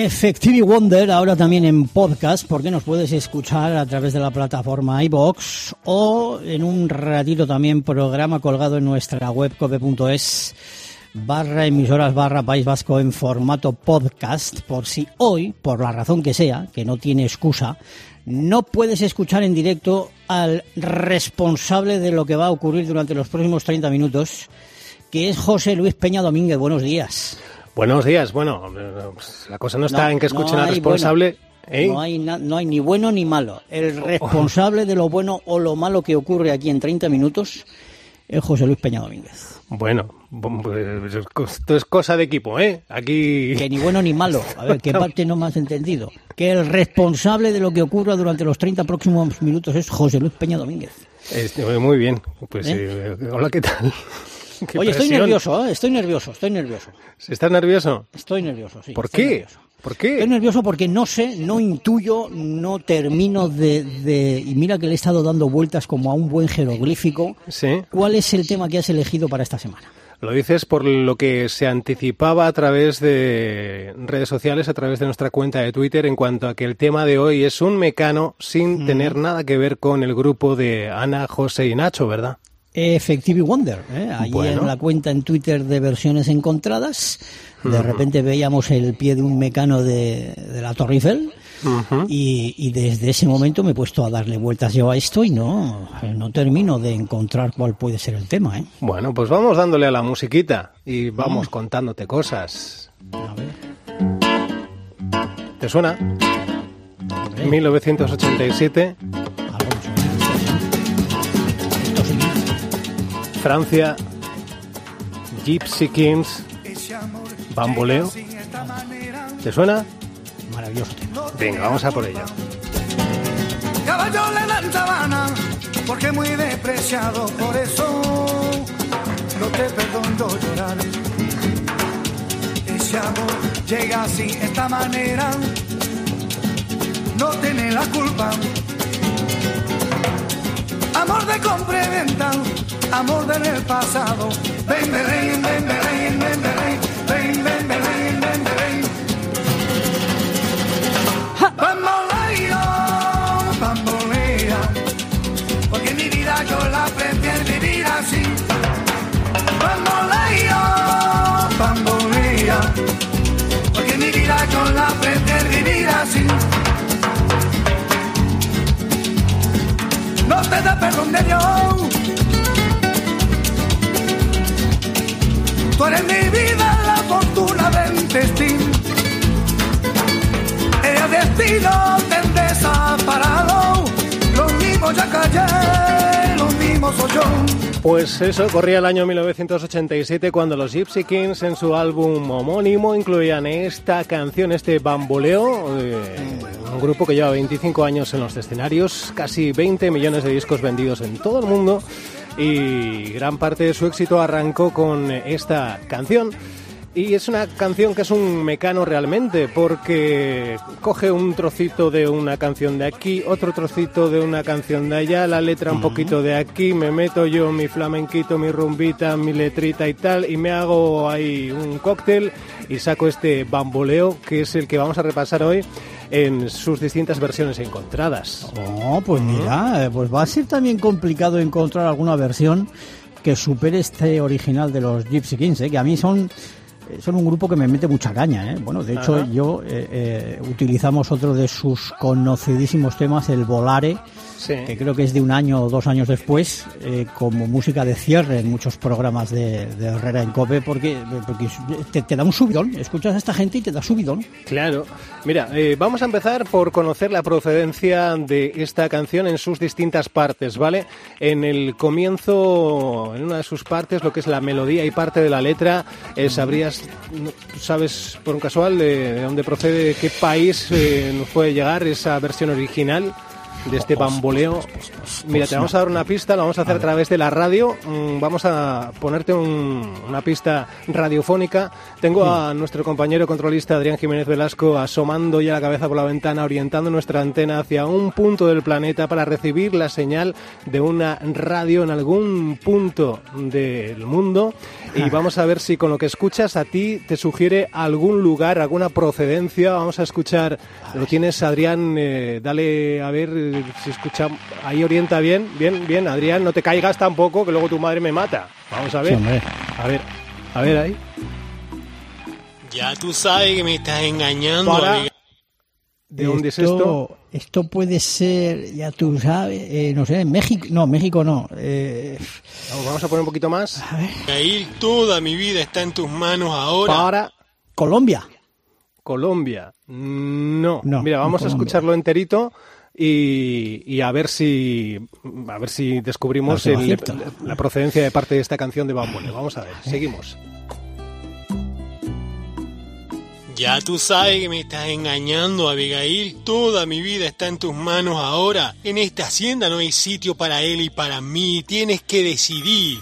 Effective Wonder, ahora también en podcast, porque nos puedes escuchar a través de la plataforma iBox o en un ratito también programa colgado en nuestra web cope.es barra emisoras barra País Vasco en formato podcast, por si hoy, por la razón que sea, que no tiene excusa, no puedes escuchar en directo al responsable de lo que va a ocurrir durante los próximos 30 minutos, que es José Luis Peña Domínguez. Buenos días. Buenos días. Bueno, pues, la cosa no está en que escuchen no al responsable. bueno. ¿eh? No, hay na- no hay ni bueno ni malo. El responsable de lo bueno o lo malo que ocurre aquí en 30 minutos es José Luis Peña Domínguez. Bueno, pues, esto es cosa de equipo, ¿eh? Aquí. Que ni bueno ni malo. A ver, ¿qué parte no me has entendido? Que el responsable de lo que ocurra durante los 30 próximos minutos es José Luis Peña Domínguez. Este, muy bien. Pues, ¿Eh? eh, hola, ¿qué tal? Oye, estoy presión. nervioso, ¿eh? estoy nervioso, estoy nervioso. ¿Estás nervioso? Estoy nervioso, sí. ¿Por estoy qué? nervioso. ¿Por qué? Estoy nervioso porque no sé, no intuyo, no termino de, de- Y mira que le he estado dando vueltas como a un buen jeroglífico. Sí. ¿Cuál es el tema que has elegido para esta semana? Lo dices por lo que se anticipaba a través de redes sociales, a través de nuestra cuenta de Twitter, en cuanto a que el tema de hoy es un mecano sin tener nada que ver con el grupo de Ana, José y Nacho, ¿verdad? Effective Wonder, ¿eh? allí Bueno. en la cuenta en Twitter de versiones encontradas. De repente veíamos el pie de un mecano de, de la Torre Eiffel. y, y desde ese momento me he puesto a darle vueltas yo a esto y no, no termino de encontrar cuál puede ser el tema. ¿eh? Bueno, pues vamos dándole a la musiquita y vamos contándote cosas. A ver, ¿Te suena? hombre, 1987, Francia, Gypsy Kings, Bamboleo. ¿Te suena? Maravilloso tema. Venga, vamos a por ello. Caballo le dan sabana, porque muy despreciado, por eso no te perdono llorar. Ese amor llega así, esta manera, no tiene la culpa. Amor de compra y venta, amor del pasado. Ven, ven, ven, ven, ven. Pues eso, corría el año 1987 cuando los Gypsy Kings en su álbum homónimo incluían esta canción, este bamboleo, un grupo que lleva 25 años en los escenarios, casi 20 millones de discos vendidos en todo el mundo y gran parte de su éxito arrancó con esta canción. Y es una canción que es un mecano realmente, porque coge un trocito de una canción de aquí, otro trocito de una canción de allá, la letra un poquito de aquí, me meto yo mi flamenquito, mi rumbita, mi letrita y tal, y me hago ahí un cóctel y saco este bamboleo, que es el que vamos a repasar hoy en sus distintas versiones encontradas. Oh, pues mira, eh, pues va a ser también complicado encontrar alguna versión que supere este original de los Gypsy Kings, ¿eh? que a mí son son un grupo que me mete mucha caña, ¿eh? Bueno, de hecho Ajá. yo eh, eh, utilizamos otro de sus conocidísimos temas, el Volare, Sí. que creo que es de un año o dos años después, eh, como música de cierre en muchos programas de, de Herrera en Cope, porque, porque te, te da un subidón, escuchas a esta gente y te da subidón. Claro. Mira, vamos a empezar por conocer la procedencia de esta canción en sus distintas partes, ¿vale? En el comienzo, en una de sus partes, lo que es la melodía y parte de la letra, eh, no- ¿sabes por un casual de, de dónde procede, de qué país eh, puede llegar esa versión original? De este bamboleo. Mira, te vamos a dar una pista, lo vamos a hacer a través de la radio. Mm, Vamos a ponerte un- una pista radiofónica. Tengo a nuestro compañero controlista Adrián Jiménez Velasco asomando ya la cabeza por la ventana, orientando nuestra antena hacia un punto del planeta para recibir la señal de una radio en algún punto del mundo. Y vamos a ver si con lo que escuchas a ti te sugiere algún lugar, alguna procedencia. Vamos a escuchar, lo tienes Adrián, eh, dale a ver eh, si escucha, ahí orienta bien, bien, bien, Adrián, no te caigas tampoco, que luego tu madre me mata. Vamos a ver, a ver, a ver ahí. Ya tú sabes que me estás engañando, Para. ¿De dónde es esto? Esto puede ser, ya tú sabes, eh, no sé, México, no, México no. eh, Vamos, vamos a poner un poquito más. Abigail, toda mi vida está en tus manos ahora. Para Colombia. Colombia. No. No, Mira, vamos a escucharlo enterito y, y a ver si a ver si descubrimos el- la procedencia de parte de esta canción de Bambole. Vamos a ver, seguimos. Ya tú sabes que me estás engañando, Abigail. Toda mi vida está en tus manos ahora. En esta hacienda no hay sitio para él y para mí. Tienes que decidir.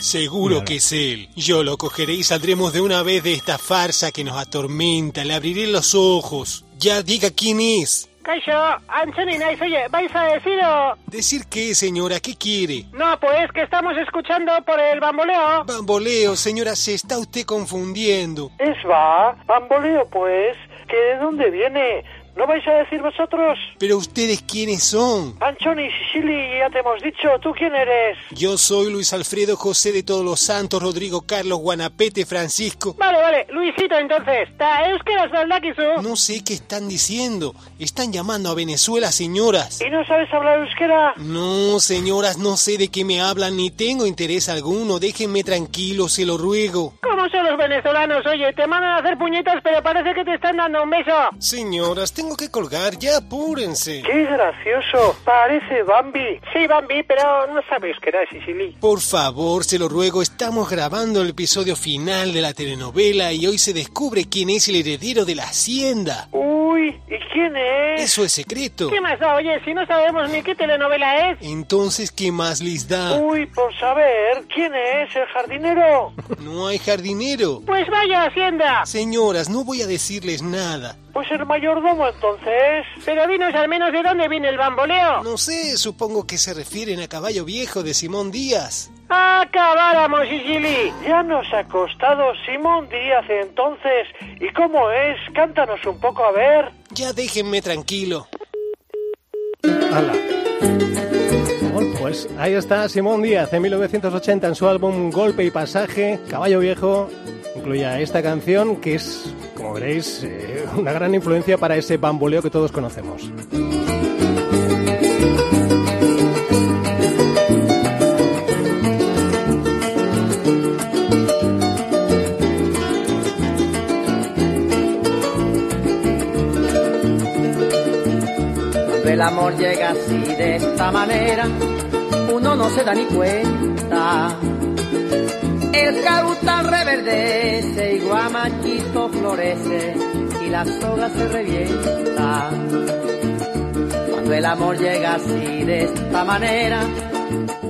Seguro que es él. Yo lo cogeré y saldremos de una vez de esta farsa que nos atormenta. Le abriré los ojos. Ya diga quién es. Kaixo, Anthony Nice, oye, ¿vais a decir o...? ¿Decir qué, señora? ¿Qué quiere? No, pues que estamos escuchando por el bamboleo. Bamboleo, señora, se está usted confundiendo. Es va, bamboleo pues, que de dónde viene. ¿No vais a decir vosotros? Pero ustedes quiénes son? Anchoni, Sicily, ya te hemos dicho, ¿tú quién eres? Yo soy Luis Alfredo José de Todos los Santos, Rodrigo Carlos Guanapete Francisco. Vale, vale, Luisito entonces, ¿ta euskeraz baldakizu? No sé qué están diciendo. Están llamando a Venezuela, señoras. ¿Y no sabes hablar euskera? No, señoras, no sé de qué me hablan ni tengo interés alguno. Déjenme tranquilo, se lo ruego. ¿Cómo son los venezolanos? Oye, te mandan a hacer puñetas, pero parece que te están dando un beso. Señoras, tengo que colgar, ya apúrense. ¡Qué gracioso! Parece Bambi. Sí, Bambi, pero no sabe euskera, Sicily. Por favor, se lo ruego, estamos grabando el episodio final de la telenovela y hoy se descubre quién es el heredero de la hacienda. Uy, ¿y quién es? Eso es secreto. ¿Qué más da? Oye, si no sabemos ni qué telenovela es. Entonces, ¿qué más les da? Uy, por saber, ¿quién es el jardinero? No hay jardinero. Pues vaya Hacienda. Señoras, no voy a decirles nada. Pues el mayordomo entonces. Pero dinos al menos de dónde viene el bamboleo. No sé, supongo que se refieren a Caballo Viejo de Simón Díaz. Acabáramos, Sicily. Ya nos ha costado Simón Díaz entonces. ¿Y cómo es? Cántanos un poco a ver. Ya déjenme tranquilo. Hala. Pues ahí está Simón Díaz en 1980 en su álbum Golpe y Pasaje, Caballo Viejo, incluía esta canción que es, como veréis, eh, una gran influencia para ese bamboleo que todos conocemos. El amor llega así de esta manera, uno no se da ni cuenta. El carutal reverdece y guamachito florece y la soga se revienta. Cuando el amor llega así de esta manera,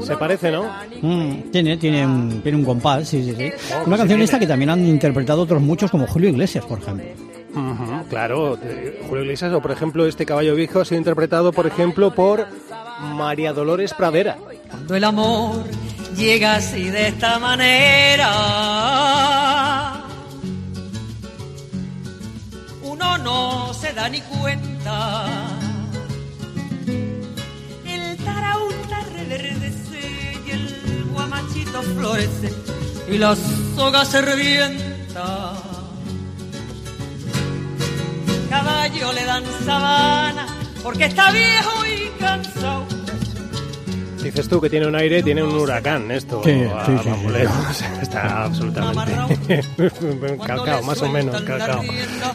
Se parece, ¿no? Mm, tiene, tiene, un, tiene un compás, sí, sí, sí. Una canción esta que también han interpretado otros muchos, como Julio Iglesias, por ejemplo. Claro, Julio Iglesias o por ejemplo este Caballo Viejo ha sido interpretado por ejemplo por María Dolores Pradera. cuando el amor llega así de esta manera, uno no se da ni cuenta. El tarauta reverdece y el guamachito florece y la soga se revienta. Caballo le dan sabana porque está viejo y cansado. Dices tú que tiene un aire, tiene un huracán esto. Sí, a sí, sí, sí. Está absolutamente calcao, más o menos calcao.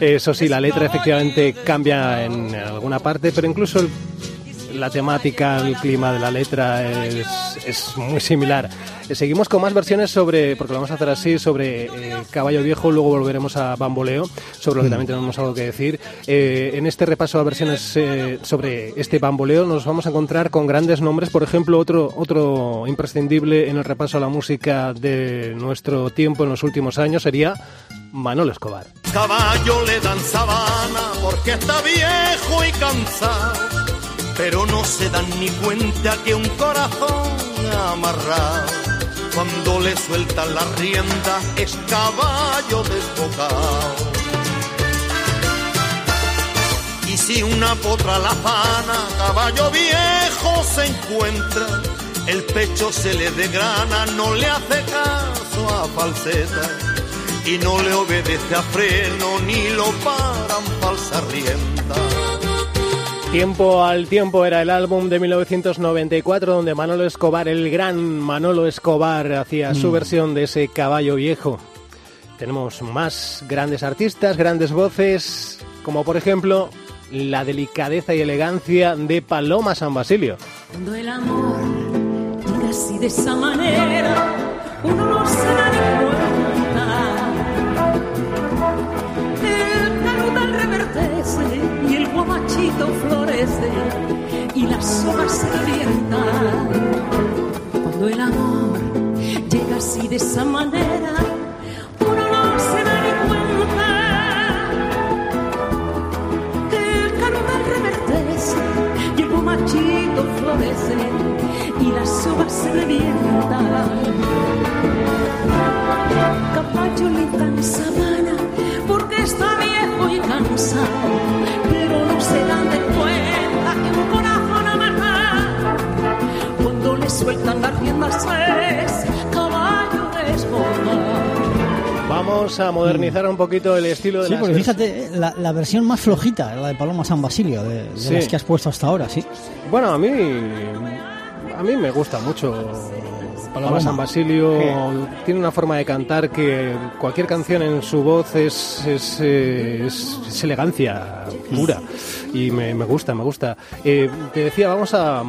Eso sí, la letra efectivamente cambia en alguna parte, pero incluso el, la temática, el clima de la letra es, es muy similar. Eh, seguimos con más versiones sobre, porque lo vamos a hacer así, sobre eh, Caballo Viejo, luego volveremos a Bamboleo, sobre lo que también tenemos algo que decir. Eh, en este repaso a versiones eh, sobre este Bamboleo nos vamos a encontrar con grandes nombres, por ejemplo, otro, otro imprescindible en el repaso a la música de nuestro tiempo en los últimos años sería Manolo Escobar. Caballo le dan sabana porque está viejo y cansado, pero no se dan ni cuenta que un corazón amarrado, cuando le sueltan la rienda, es caballo desbocado. Y si una potra la fana, caballo viejo se encuentra, el pecho se le degrana, no le hace caso a falseta y no le obedece a freno ni lo paran falsa rienda. Tiempo al tiempo era el álbum de 1994 donde Manolo Escobar, el gran Manolo Escobar, hacía su versión de ese caballo viejo. Tenemos más grandes artistas, grandes voces, como por ejemplo la delicadeza y elegancia de Paloma San Basilio. Cuando el amor llega así de esa manera, uno no se da florece y las hojas se revientan. Cuando el amor llega así de esa manera, uno no se da ni cuenta. Que el carutal reverdece y el guamachito florece y las hojas se revientan. Caballo le dan sabana porque está viejo y cansado, pero no se dan de cuenta que un corazón amarrado cuando le sueltan las riendas es caballo desbocado. Vamos a modernizar un poquito el estilo de Sí, las porque fíjate, la, la versión más flojita, la de Paloma San Basilio, de, de Sí. las que has puesto hasta ahora, sí. Bueno, a mí a mí me gusta mucho Paloma Paloma. San Basilio. Tiene una forma de cantar que cualquier canción en su voz es, es, eh, es- es elegancia pura. Y me, me gusta, me gusta. Eh, te decía, vamos a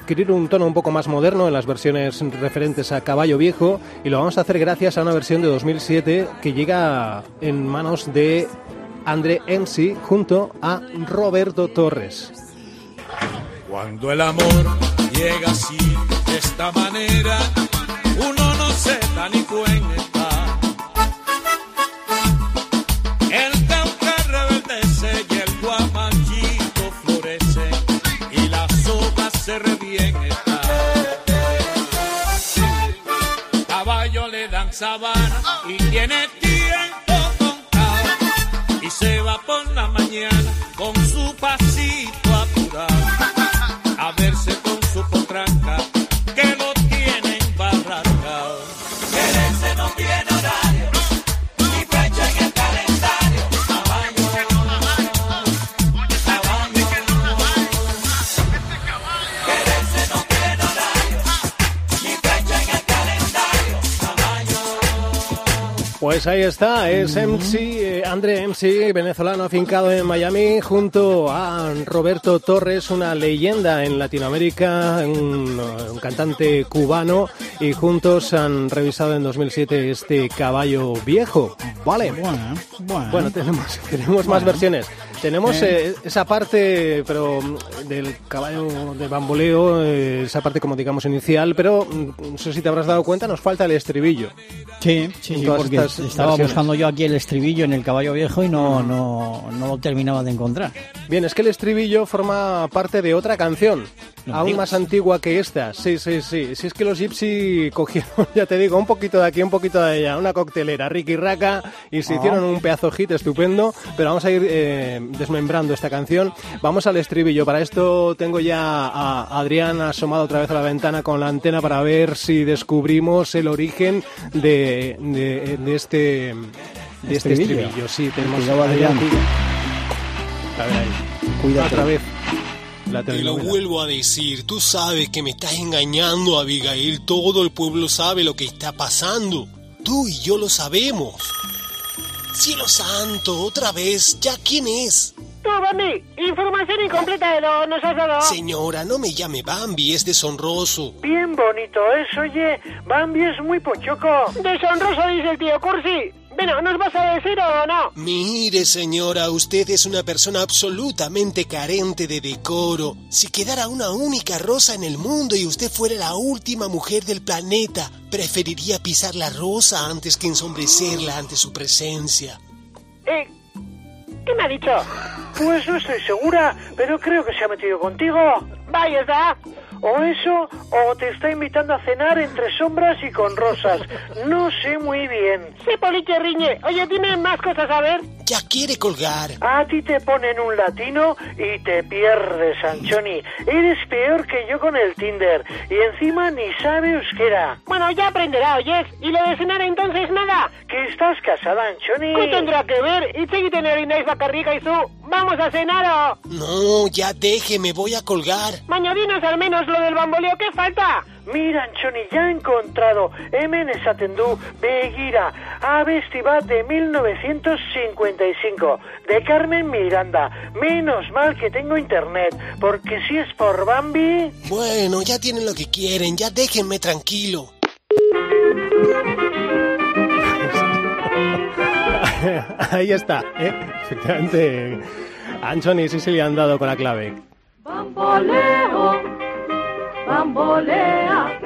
adquirir un tono un poco más moderno en las versiones referentes a Caballo Viejo y lo vamos a hacer gracias a una versión de 2007 que llega en manos de André Ensi junto a Roberto Torres. Cuando el amor llega así, de esta manera, uno no se da ni cuenta. El cauca reverdece y el guamachito florece y las hojas se revientan. Caballo le dan sabana y tiene tiempo contado y se va por la mañana con su pasito Pues ahí está, es MC, eh, André MC, venezolano afincado en Miami, junto a Roberto Torres, una leyenda en Latinoamérica, un, un cantante cubano, y juntos han revisado en 2007 este caballo viejo. Vale. Bueno, bueno. Bueno, tenemos, tenemos más versiones. Tenemos Eh. esa parte, pero mm, del caballo de bamboleo, eh, esa parte como digamos inicial, pero mm, no sé si te habrás dado cuenta, nos falta el estribillo. Sí, sí, sí, porque estaba versiones. buscando yo aquí el estribillo en el caballo viejo y no, no, no lo terminaba de encontrar. Bien, es que el estribillo forma parte de otra canción, No aún digas. más antigua que esta. Sí, sí, sí. Si es que los Gypsy cogieron, ya te digo, un poquito de aquí, un poquito de allá, una coctelera, Ricky Raca, y se Ah. hicieron un pedazo hit estupendo. Pero vamos a ir eh, desmembrando esta canción. Vamos al estribillo. Para esto tengo ya a Adrián asomado otra vez a la ventana con la antena para ver si descubrimos el origen de, de- de este, de este Estribillo. estribillo. Sí, tenemos Cuidado, Adrián. A ver ahí. Cuídate. Otra vez. La Te lo vuelvo a decir, tú sabes que me estás engañando, Abigail. Todo el pueblo sabe lo que está pasando. Tú y yo lo sabemos. Cielo santo, otra vez, ¿ya quién es? Tú, Bambi, información incompleta de lo nos has dado. Señora, no me llame Bambi, es deshonroso. Bien bonito es, oye. Bambi es muy pochoco. Deshonroso dice el tío Cursi. Bueno, ¿nos vas a decir o no? Mire, señora, usted es una persona absolutamente carente de decoro. Si quedara una única rosa en el mundo y usted fuera la última mujer del planeta, preferiría pisar la rosa antes que ensombrecerla ante su presencia. Eh, ¿Qué me ha dicho? Pues no estoy segura, pero creo que se ha metido contigo. Vaya está. O eso, o te está invitando a cenar entre sombras y con rosas. No sé muy bien. Sí, Poliche Riñe. Oye, dime más cosas a ver. Ya quiere colgar. A ti te ponen un latino y te pierdes, Anchoni. Eres peor que yo con el Tinder. Y encima ni sabe euskera. Bueno, ya aprenderá, oyes. ¿Y lo de cenar entonces nada? Que estás casada, Anchoni. ¿Qué tendrá que ver? Y seguite narináis bacarrica y su... ¿Vamos a cenar o...? No, ya déjeme, voy a colgar. Mañadinos al menos lo del bamboleo, ¿qué falta? Mira, Anchoni, ya he encontrado Emen Esatendú Begira, Abesti Bat de 1955, de Carmen Miranda. Menos mal que tengo internet, porque si es por Bambi... Bueno, ya tienen lo que quieren, ya déjenme tranquilo. Ahí está, ¿eh? Efectivamente, Anthony sí se le han dado con la clave. Bamboleo, bambolea,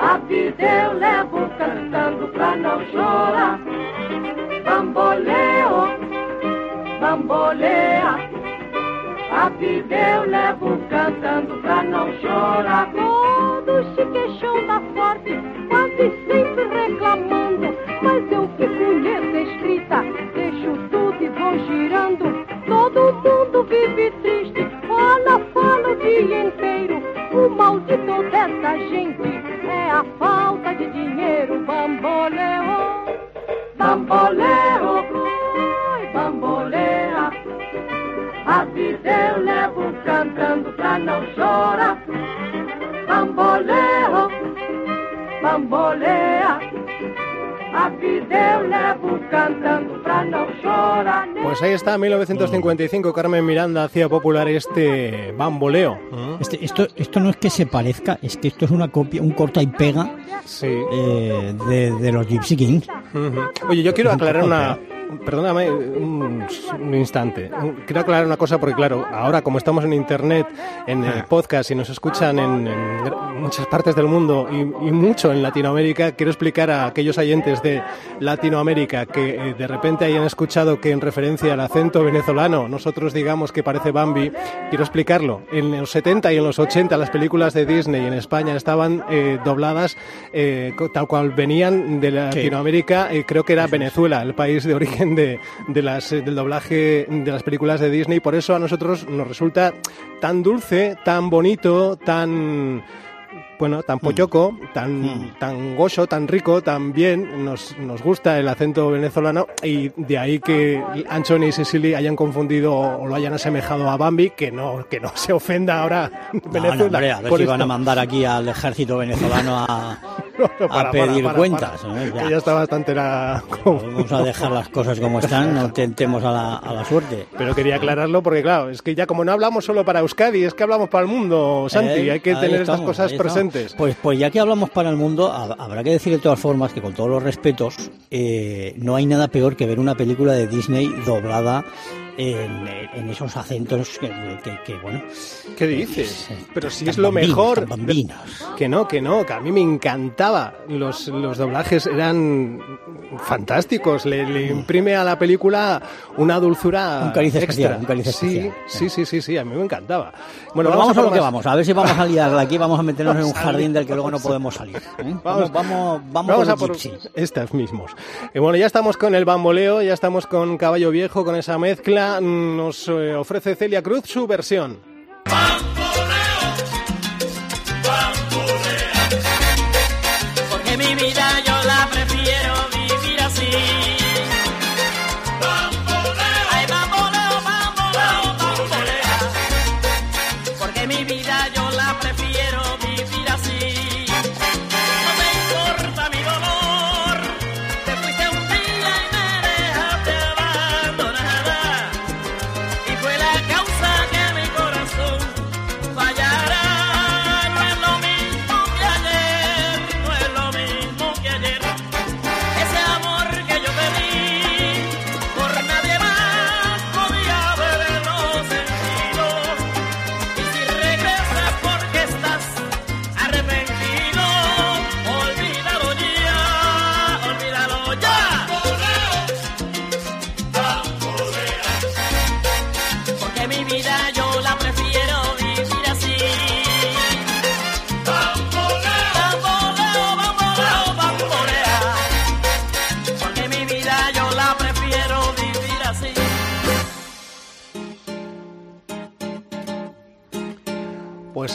a vida eu levo cantando pra não chorar. Bamboleo, bambolea, a vida eu levo cantando pra não chorar. Todo chiquechão da forte, quase sempre reclamando, mas eu fico escrita, deixo tudo e vou girando. Todo mundo vive triste, fala, fala o dia inteiro. O maldito dessa gente é a falta de dinheiro. Bamboleo, bamboleo, oi, bambolea. A vida eu levo cantando pra não chorar. Bamboleo, bambolea. A vida eu levo cantando. Pues ahí está, 1955, Carmen Miranda hacía popular este bamboleo. Este- esto, esto no es que se parezca, es que esto es una copia, un corta y pega eh, de, de los Gypsy Kings. Oye, yo quiero aclarar una... Perdóname un, un instante. Quiero aclarar una cosa porque, claro, ahora como estamos en Internet, en el podcast y nos escuchan en, muchas partes del mundo y, y mucho en Latinoamérica, quiero explicar a aquellos oyentes de Latinoamérica que eh, de repente hayan escuchado que en referencia al acento venezolano nosotros digamos que parece Bambi, quiero explicarlo. En los 70 y en los 80 las películas de Disney en España estaban eh, dobladas eh, tal cual venían de Latinoamérica, eh, creo que era Venezuela, el país de origen de, de las, eh, del doblaje de las películas de Disney, por eso a nosotros nos resulta tan dulce, tan bonito, tan bueno, tan pochoco, tan, tan gozo, tan rico, tan bien, nos, nos gusta el acento venezolano y de ahí que Anthony y Cecily hayan confundido o lo hayan asemejado a Bambi, que no, que no se ofenda ahora No, Venezuela. no, hombre, a ver si van a esto. mandar aquí al ejército venezolano a, No, a pedir para, para, cuentas. ¿eh? Ya. Está bastante la... Vamos a dejar las cosas como están, no tentemos a la, a la suerte. Pero quería aclararlo porque, claro, es que ya como no hablamos solo para Euskadi, es que hablamos para el mundo, Santi, Eh, hay que tener estas estamos, cosas ahí estamos. presentes. Pues, pues ya que hablamos para el mundo, hab- habrá que decir de todas formas que con todos los respetos, eh, no hay nada peor que ver una película de Disney doblada en, en esos acentos que, que- que, bueno. ¿Qué dices? Pero si es lo mejor. bambinos. Que no, que no, que a mí me encantaba. Los, los doblajes eran fantásticos. Le, le imprime a la película una dulzura. Un cariz extra. especial, un cariz especial. Sí, sí, sí, sí, a mí me encantaba. Bueno, vamos, a lo que vamos, a ver si vamos a liarla aquí, vamos a meternos en un jardín del que luego no podemos salir. ¿eh? Vamos, Vamos, vamos, a por estas mismos. Y bueno, ya estamos con el bamboleo, ya estamos con Caballo Viejo, con esa mezcla. Nos eh, ofrece Celia Cruz su versión.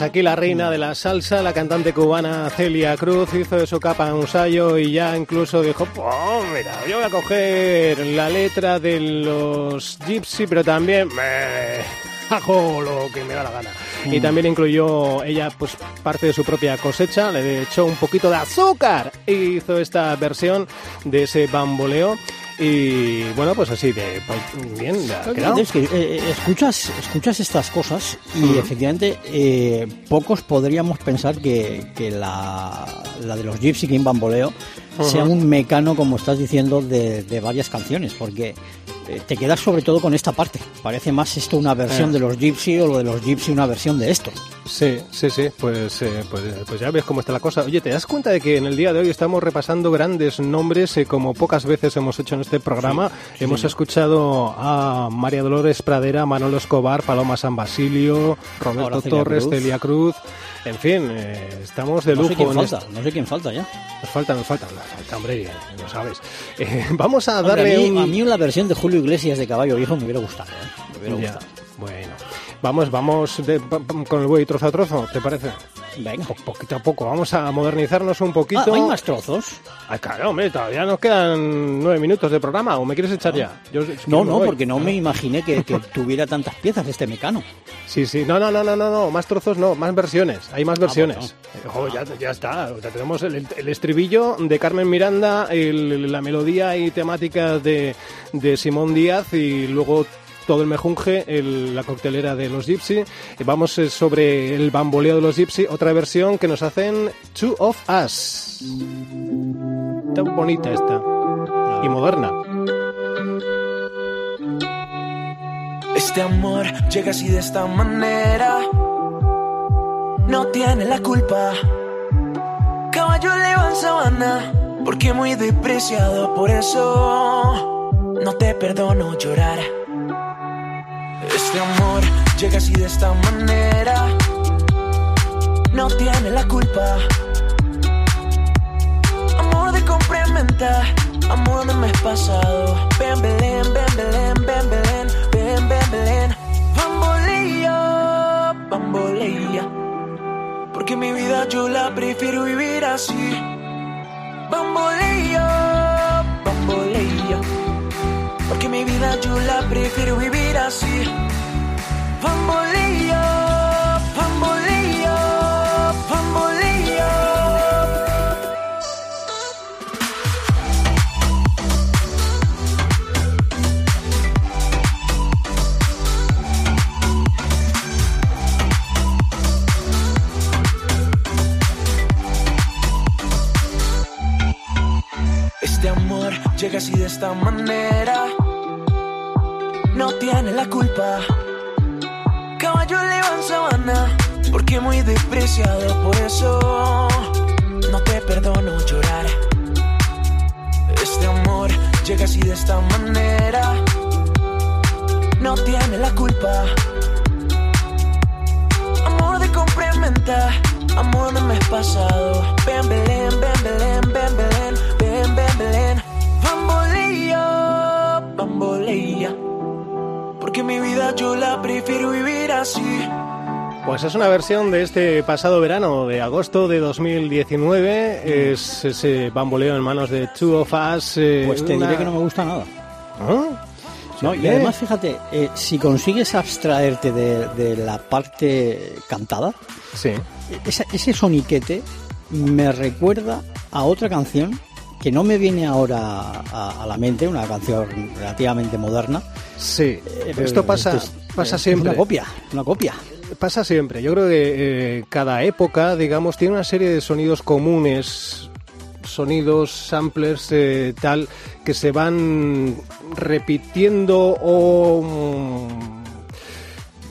Aquí la reina de la salsa, la cantante cubana Celia Cruz, hizo de su capa un ensayo y ya incluso dijo, oh, mira, yo voy a coger la letra de los Gypsy, pero también me hago lo que me da la gana. Y Mm. también incluyó ella pues parte de su propia cosecha, le echó un poquito de azúcar y hizo esta versión de ese bamboleo. Y bueno, pues así de pues, bien. Es que eh, escuchas, escuchas estas cosas y efectivamente eh, pocos podríamos pensar que, que la, la de los Gypsy King Bamboleo sea Ujú. un mecano, como estás diciendo, de, de varias canciones, porque eh, te quedas sobre todo con esta parte. Parece más esto una versión Eh. de los Gypsy o lo de los Gypsy una versión de esto. Sí, sí, sí, pues, eh, pues, pues ya ves cómo está la cosa. Oye, ¿te das cuenta de que en el día de hoy estamos repasando grandes nombres eh, como pocas veces hemos hecho en este programa? sí, hemos escuchado a María Dolores Pradera, Manolo Escobar, Paloma San Basilio, Roberto Celia Torres, Cruz. Celia Cruz. En fin, eh, estamos de no lujo. sé quién falta, este- no sé quién falta ya. Nos falta, nos falta, nos falta, hombre, ya lo sabes. Eh, vamos a Hombre, darle a, mí, un... a mí la versión de Julio Iglesias de Caballo Viejo me hubiera gustado. ¿eh? Me hubiera Ya, gustado. Bueno, vamos, vamos de- con el buey trozo a trozo, ¿te parece? Venga. Po- poquito a poco, vamos a modernizarnos un poquito. Ah, ¿Hay más trozos? Ay, claro, hombre, todavía nos quedan nueve minutos de programa, ¿o me quieres echar ya? Yo, No, no, voy. porque no me imaginé que, que tuviera tantas piezas este mecano. Sí, sí, no, no, no, no, no, no, más trozos no, más versiones, hay más versiones. bueno. Eh, jo, ya, ya está, ya tenemos el, el estribillo de Carmen Miranda, el- la melodía y temática de, de Simón Díaz y luego todo el mejunje, la coctelera de los Gypsy. Vamos eh, sobre el bamboleo de los Gypsy, otra versión que nos hacen Two of Us. Está bonita esta y moderna. Este amor llega así de esta manera. No tiene la culpa. Caballo leo en sabana. Porque muy despreciado, por eso no te perdono llorar. Este amor llega así de esta manera. No tiene la culpa. Amor de complementa, amor del mes pasado. Ven, Belén, ven, Belén, ven, Belén, ven, ven, Belén. Bambolea, bambolea. Porque mi vida yo la prefiero vivir así. Bambolea, bambolea. Porque mi vida yo la prefiero vivir así. Bambolea, bambolea, bambolea. Este amor llega así de esta manera. No tiene la culpa. Caballo le va en sabana. Porque muy despreciado, por eso no te perdono llorar. Este amor llega así de esta manera. No tiene la culpa. Amor de complementa, amor del mes pasado. Ven, Belén, ven, Belén, ven, Belén, ven, ven, Belén. Bambolea, bambolea. Porque mi vida yo la prefiero vivir así. Pues es una versión de este pasado verano, de agosto de 2019. Es ese bamboleo en manos de Two of Us. eh, Pues te una- diré que no me gusta nada. ¿Ah? No, y ¿Qué? además, fíjate, eh, si consigues abstraerte de, de la parte cantada, Sí. esa- ese soniquete me recuerda a otra canción que no me viene ahora a, a la mente, una canción relativamente moderna. Sí, Eh, esto pasa, es- pasa es siempre. Una copia, una copia. Pasa siempre. Yo creo que eh, cada época, digamos, tiene una serie de sonidos comunes, sonidos, samplers, eh, tal, que se van repitiendo o...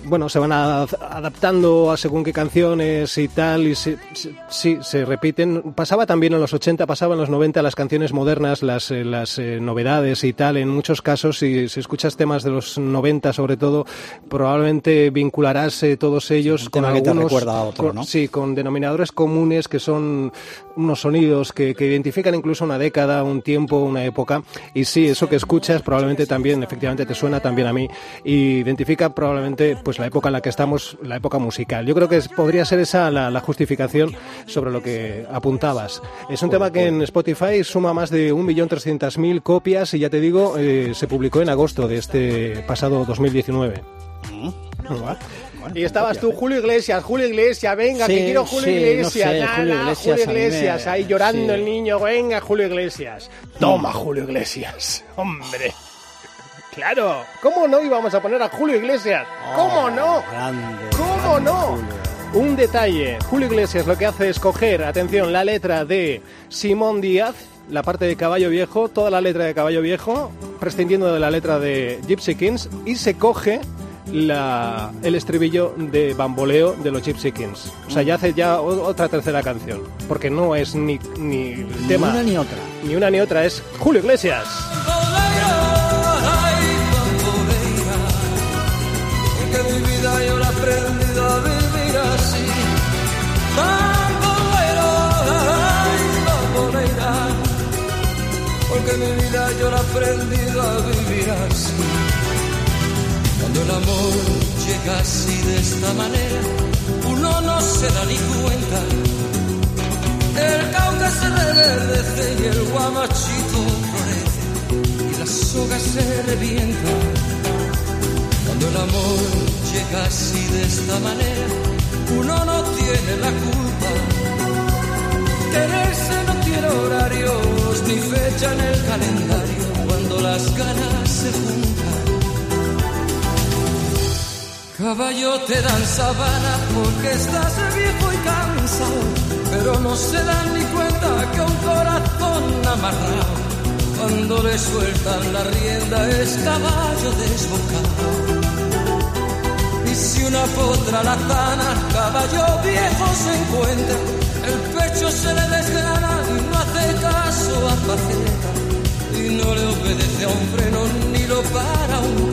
bueno, se van a- adaptando a según qué canciones y tal, y se- se- sí, se repiten. Pasaba también en los 80, pasaba en los 90 las canciones modernas, las, eh, las eh, novedades y tal. En muchos casos, si, si escuchas temas de los 90 sobre todo, probablemente vincularás eh, todos ellos con tema que te algunos... recuerda a otro, con- ¿no? Sí, con denominadores comunes que son unos sonidos que, que identifican incluso una década, un tiempo, una época. Y sí, eso que escuchas probablemente también, efectivamente, te suena también a mí. Y identifica probablemente pues pues la época en la que estamos, la época musical. Yo creo que es- podría ser esa la, la justificación sobre lo que apuntabas. Es un tema que en Spotify suma más de 1.300.000 copias y ya te digo, eh, se publicó en agosto de este pasado 2019. Y estabas tú, Julio Iglesias, Julio Iglesias, venga, Sí, que quiero Julio sí, no Iglesias, sé, nada, Julio Julio Iglesias, me- ahí llorando sí. el niño, venga, Julio Iglesias. Toma, Julio Iglesias, hombre. Claro, ¿cómo no íbamos a poner a Julio Iglesias? ¿Cómo no? ¿Cómo no? Un detalle, Julio Iglesias lo que hace es coger, atención, la letra de Simón Díaz, la parte de Caballo Viejo, toda la letra de Caballo Viejo, prescindiendo de la letra de Gypsy Kings, y se coge la, el estribillo de Bamboleo de los Gypsy Kings. O sea, ya hace ya otra tercera canción, porque no es ni, ni el Ni tema... una ni otra. Ni una ni otra, es Julio Iglesias. Vida yo la he aprendido a vivir así. Bambolero, ay, bambolera. Porque mi vida yo la he aprendido a vivir así. Cuando el amor llega así de esta manera, uno no se da ni cuenta. El cauca se reverdece y el guamachito florece y la soga se revienta. Cuando el amor llega así de esta manera, uno no tiene la culpa. Quererse no tiene horarios ni fecha en el calendario cuando las ganas se juntan. Caballo te dan sabana porque estás viejo y cansado, pero no se dan ni cuenta que un corazón amarrado, cuando le sueltan la rienda es caballo desbocado. Si una potra la zana, caballo viejo se encuentra, el pecho se le desgrana y no hace caso a faceta, y no le obedece a un freno ni lo para un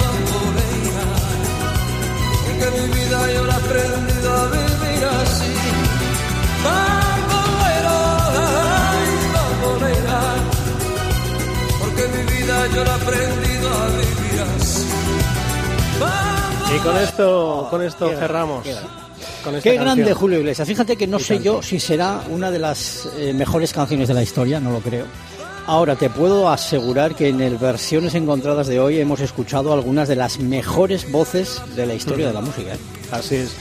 bambolera, porque mi vida yo la he aprendido a vivir así. Mi vida yo la he aprendido a vivir así. Y con esto, con esto cerramos. Con esta Qué grande Julio Iglesias. Fíjate que no sé yo si será una de las eh, mejores canciones de la historia, no lo creo. Ahora, te puedo asegurar que en el Versiones Encontradas de hoy hemos escuchado algunas de las mejores voces de la historia de la música. ¿eh? Así es.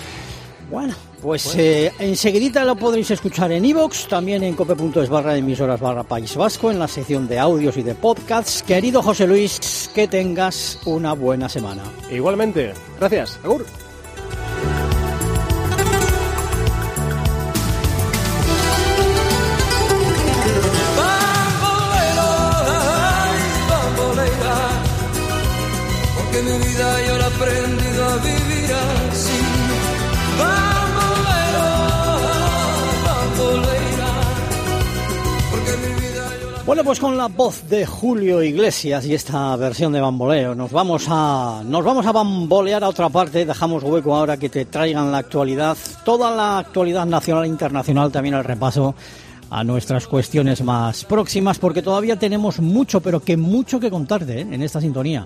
Bueno, pues eh, enseguidita lo podréis escuchar en iVoox, también en cope.es barra emisoras barra País Vasco, en la sección de audios y de podcasts. Querido José Luis, que tengas una buena semana. Igualmente. Gracias. Agur. Bueno, pues con la voz de Julio Iglesias y esta versión de bamboleo, nos vamos a nos vamos a bambolear a otra parte. Dejamos hueco ahora que te traigan la actualidad, toda la actualidad nacional e internacional, también el repaso a nuestras cuestiones más próximas, porque todavía tenemos mucho, pero que mucho que contarte ¿eh? en esta sintonía.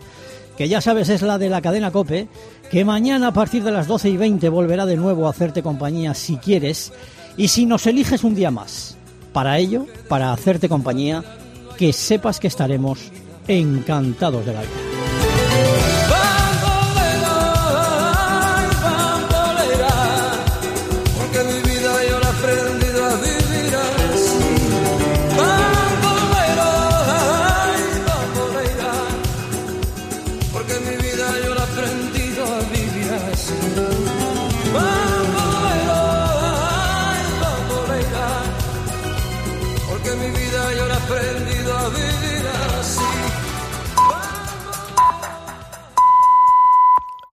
Que ya sabes es la de la cadena Cope, que mañana a partir de las 12 y 20 volverá de nuevo a hacerte compañía si quieres, y si nos eliges un día más. Para ello, para hacerte compañía, que sepas que estaremos encantados de la vida.